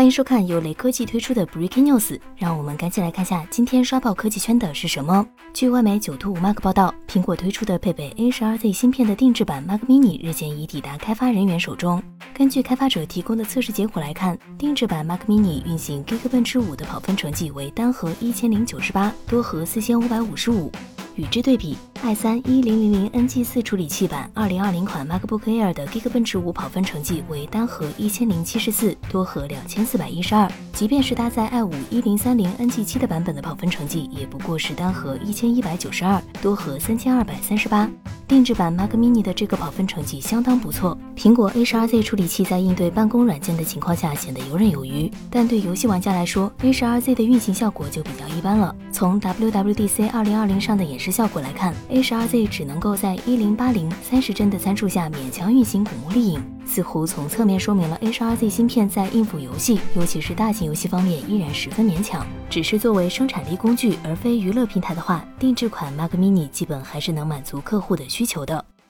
欢迎收看由雷科技推出的 Breaking News，让我们赶紧来看下今天刷爆科技圈的是什么。据外媒九兔五 Mac 报道，苹果推出的配备 A12Z 芯片的定制版 Mac Mini 日前已抵达开发人员手中。根据开发者提供的测试结果来看，定制版 Mac Mini 运行 Geekbench 5的跑分成绩为单核一千零九十八，多核四千五百五十五。与之对比，i 三一零零零 NG 四处理器版二零二零款 MacBook Air 的 Geekbench 五跑分成绩为单核一千零七十四，多核两千四百一十二。即便是搭载 i 五一零三零 NG 七的版本的跑分成绩，也不过是单核一千一百九十二，多核三千二百三十八。定制版 Mac Mini 的这个跑分成绩相当不错。苹果 A 十二 Z 处理器在应对办公软件的情况下显得游刃有余，但对游戏玩家来说，A 十二 Z 的运行效果就比较一般了。从 WWDC 二零二零上的演示效果来看，A 十二 Z 只能够在一零八零三十帧的参数下勉强运行古墓丽影，似乎从侧面说明了 HRZ 芯片在应付游戏，尤其是大型游戏方面依然十分勉强。只是作为生产力工具而非娱乐平台的话，定制款 Mac Mini 基本还是能满足客户的需求的。